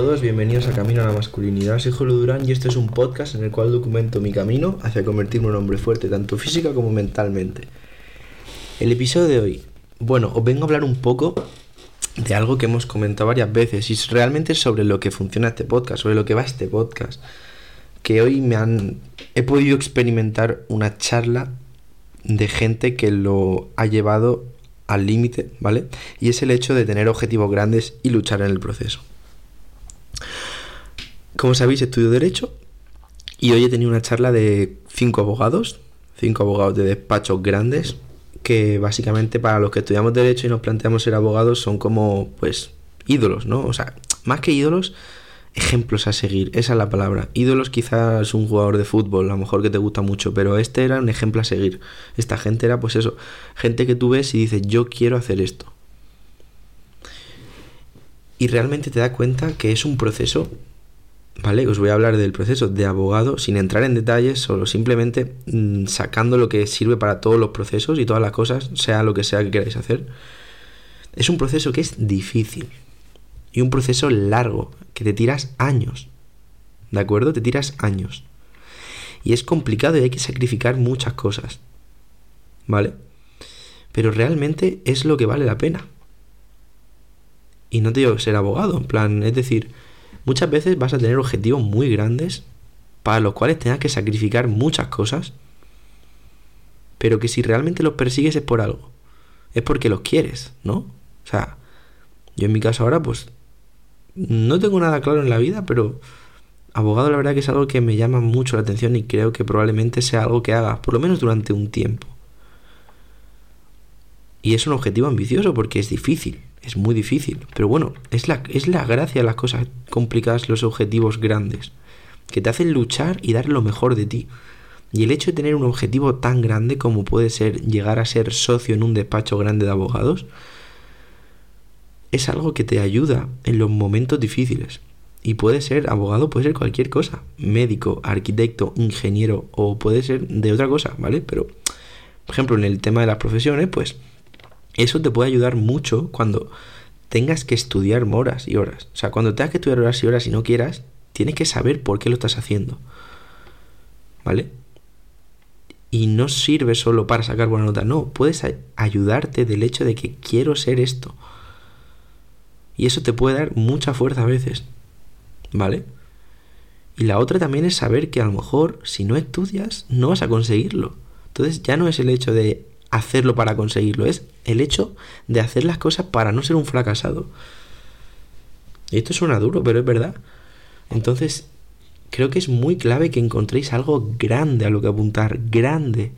todos, bienvenidos a Camino a la Masculinidad. Soy Julio Durán y este es un podcast en el cual documento mi camino hacia convertirme en un hombre fuerte, tanto física como mentalmente. El episodio de hoy, bueno, os vengo a hablar un poco de algo que hemos comentado varias veces y realmente sobre lo que funciona este podcast, sobre lo que va este podcast. Que hoy me han. He podido experimentar una charla de gente que lo ha llevado al límite, ¿vale? Y es el hecho de tener objetivos grandes y luchar en el proceso. Como sabéis, estudio Derecho y hoy he tenido una charla de cinco abogados, cinco abogados de despachos grandes, que básicamente para los que estudiamos Derecho y nos planteamos ser abogados son como, pues, ídolos, ¿no? O sea, más que ídolos, ejemplos a seguir, esa es la palabra. Ídolos quizás un jugador de fútbol, a lo mejor que te gusta mucho, pero este era un ejemplo a seguir. Esta gente era pues eso, gente que tú ves y dices, yo quiero hacer esto. Y realmente te das cuenta que es un proceso, ¿vale? Os voy a hablar del proceso de abogado sin entrar en detalles, solo simplemente mm, sacando lo que sirve para todos los procesos y todas las cosas, sea lo que sea que queráis hacer. Es un proceso que es difícil, y un proceso largo, que te tiras años. ¿De acuerdo? Te tiras años. Y es complicado y hay que sacrificar muchas cosas. ¿Vale? Pero realmente es lo que vale la pena. Y no te digo ser abogado, en plan, es decir, muchas veces vas a tener objetivos muy grandes para los cuales tengas que sacrificar muchas cosas, pero que si realmente los persigues es por algo. Es porque los quieres, ¿no? O sea, yo en mi caso ahora pues no tengo nada claro en la vida, pero abogado la verdad que es algo que me llama mucho la atención y creo que probablemente sea algo que haga, por lo menos durante un tiempo. Y es un objetivo ambicioso porque es difícil, es muy difícil. Pero bueno, es la, es la gracia de las cosas complicadas, los objetivos grandes, que te hacen luchar y dar lo mejor de ti. Y el hecho de tener un objetivo tan grande como puede ser llegar a ser socio en un despacho grande de abogados, es algo que te ayuda en los momentos difíciles. Y puede ser abogado, puede ser cualquier cosa. Médico, arquitecto, ingeniero o puede ser de otra cosa, ¿vale? Pero, por ejemplo, en el tema de las profesiones, pues eso te puede ayudar mucho cuando tengas que estudiar horas y horas. O sea, cuando tengas que estudiar horas y horas y no quieras, tienes que saber por qué lo estás haciendo. ¿Vale? Y no sirve solo para sacar buena nota, no, puedes ayudarte del hecho de que quiero ser esto. Y eso te puede dar mucha fuerza a veces. ¿Vale? Y la otra también es saber que a lo mejor si no estudias no vas a conseguirlo. Entonces ya no es el hecho de hacerlo para conseguirlo, es el hecho de hacer las cosas para no ser un fracasado. Y esto suena duro, pero es verdad. Entonces, creo que es muy clave que encontréis algo grande a lo que apuntar, grande,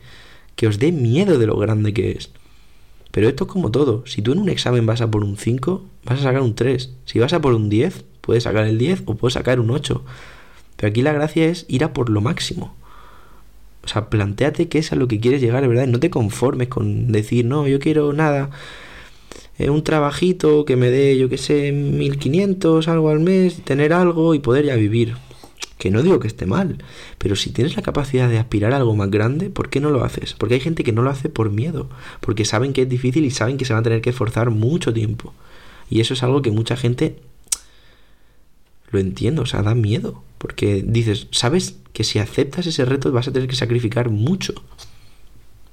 que os dé miedo de lo grande que es. Pero esto es como todo. Si tú en un examen vas a por un 5, vas a sacar un 3. Si vas a por un 10, puedes sacar el 10 o puedes sacar un 8. Pero aquí la gracia es ir a por lo máximo. O sea, planteate qué es a lo que quieres llegar, ¿verdad? Y no te conformes con decir, no, yo quiero nada. Eh, un trabajito que me dé, yo qué sé, 1500, algo al mes, tener algo y poder ya vivir. Que no digo que esté mal, pero si tienes la capacidad de aspirar a algo más grande, ¿por qué no lo haces? Porque hay gente que no lo hace por miedo, porque saben que es difícil y saben que se van a tener que esforzar mucho tiempo. Y eso es algo que mucha gente lo entiendo, o sea, da miedo, porque dices, sabes que si aceptas ese reto vas a tener que sacrificar mucho.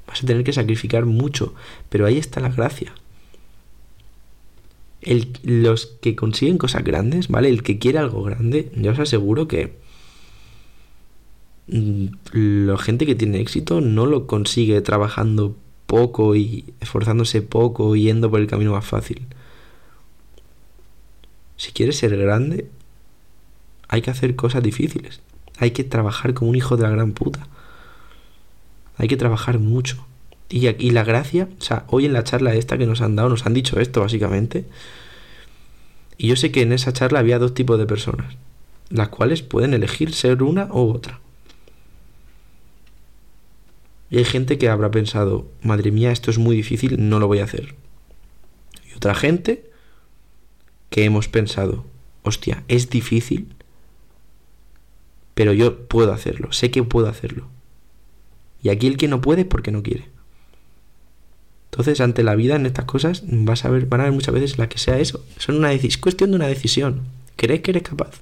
Vas a tener que sacrificar mucho, pero ahí está la gracia. El, los que consiguen cosas grandes, ¿vale? El que quiere algo grande, yo os aseguro que Mm, la gente que tiene éxito no lo consigue trabajando poco y esforzándose poco yendo por el camino más fácil. Si quieres ser grande, hay que hacer cosas difíciles. Hay que trabajar como un hijo de la gran puta. Hay que trabajar mucho. Y, y la gracia, o sea, hoy en la charla esta que nos han dado, nos han dicho esto básicamente. Y yo sé que en esa charla había dos tipos de personas, las cuales pueden elegir ser una u otra. Y hay gente que habrá pensado, madre mía, esto es muy difícil, no lo voy a hacer. Y otra gente que hemos pensado, hostia, es difícil, pero yo puedo hacerlo, sé que puedo hacerlo. Y aquí el que no puede es porque no quiere. Entonces, ante la vida en estas cosas, vas a ver, van a ver muchas veces la que sea eso. Son una es cuestión de una decisión. ¿Crees que eres capaz?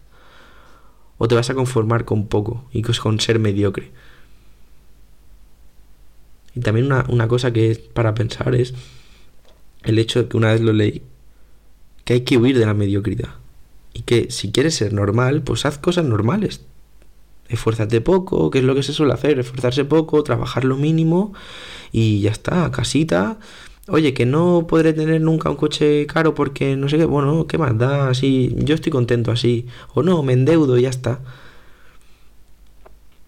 ¿O te vas a conformar con poco y con ser mediocre? Y también una, una cosa que es para pensar es el hecho de que una vez lo leí, que hay que huir de la mediocridad. Y que si quieres ser normal, pues haz cosas normales. Esfuérzate poco, que es lo que se suele hacer, esforzarse poco, trabajar lo mínimo y ya está, casita. Oye, que no podré tener nunca un coche caro porque no sé qué, bueno, ¿qué más da? Así, yo estoy contento así. O no, me endeudo y ya está.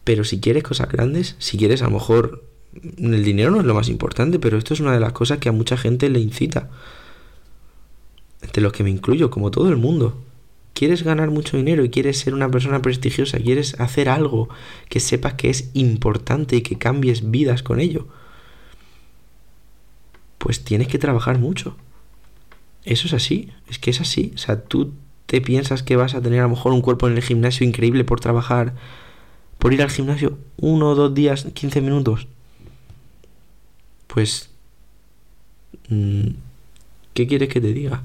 Pero si quieres cosas grandes, si quieres a lo mejor el dinero no es lo más importante, pero esto es una de las cosas que a mucha gente le incita. Entre los que me incluyo, como todo el mundo quieres ganar mucho dinero y quieres ser una persona prestigiosa, quieres hacer algo que sepas que es importante y que cambies vidas con ello, pues tienes que trabajar mucho. Eso es así, es que es así. O sea, tú te piensas que vas a tener a lo mejor un cuerpo en el gimnasio increíble por trabajar, por ir al gimnasio uno o dos días, 15 minutos. Pues, mm, ¿qué quieres que te diga?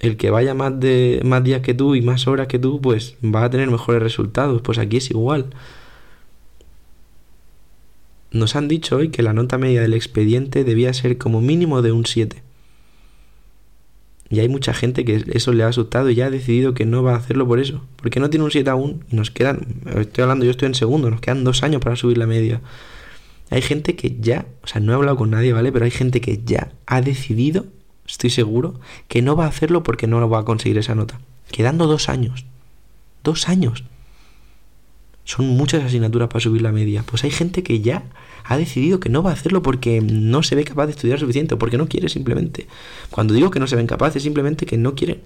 El que vaya más, de, más días que tú y más horas que tú, pues va a tener mejores resultados. Pues aquí es igual. Nos han dicho hoy que la nota media del expediente debía ser como mínimo de un 7. Y hay mucha gente que eso le ha asustado y ya ha decidido que no va a hacerlo por eso. Porque no tiene un 7 aún y nos quedan, estoy hablando, yo estoy en segundo, nos quedan dos años para subir la media. Hay gente que ya, o sea, no he hablado con nadie, ¿vale? Pero hay gente que ya ha decidido estoy seguro, que no va a hacerlo porque no va a conseguir esa nota. Quedando dos años. Dos años. Son muchas asignaturas para subir la media. Pues hay gente que ya ha decidido que no va a hacerlo porque no se ve capaz de estudiar suficiente o porque no quiere simplemente. Cuando digo que no se ven capaces, es simplemente que no quieren.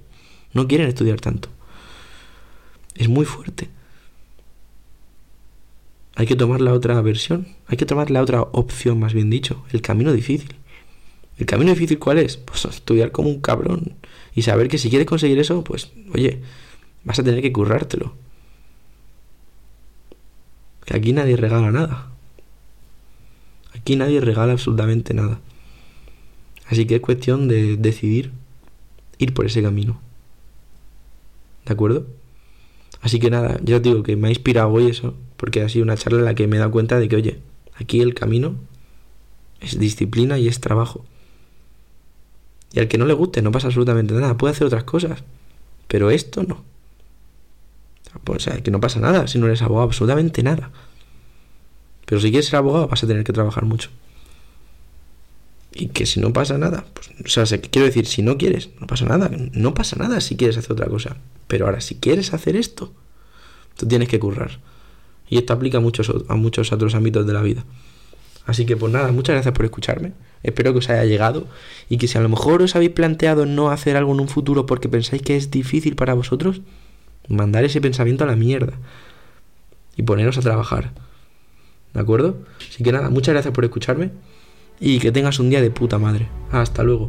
No quieren estudiar tanto. Es muy fuerte. Hay que tomar la otra versión. Hay que tomar la otra opción, más bien dicho. El camino difícil. ¿El camino difícil cuál es? Pues estudiar como un cabrón. Y saber que si quieres conseguir eso, pues, oye, vas a tener que currártelo. Que aquí nadie regala nada. Aquí nadie regala absolutamente nada. Así que es cuestión de decidir ir por ese camino. ¿De acuerdo? Así que nada, ya os digo que me ha inspirado hoy eso, porque ha sido una charla en la que me he dado cuenta de que, oye, aquí el camino es disciplina y es trabajo. Y al que no le guste no pasa absolutamente nada, puede hacer otras cosas, pero esto no. Pues, o sea, que no pasa nada si no eres abogado, absolutamente nada. Pero si quieres ser abogado vas a tener que trabajar mucho. Y que si no pasa nada, pues, o sea, quiero decir, si no quieres, no pasa nada. No pasa nada si quieres hacer otra cosa. Pero ahora, si quieres hacer esto, tú tienes que currar. Y esto aplica a muchos, a muchos otros ámbitos de la vida. Así que pues nada, muchas gracias por escucharme. Espero que os haya llegado y que si a lo mejor os habéis planteado no hacer algo en un futuro porque pensáis que es difícil para vosotros, mandar ese pensamiento a la mierda y poneros a trabajar. ¿De acuerdo? Así que nada, muchas gracias por escucharme y que tengas un día de puta madre. Hasta luego.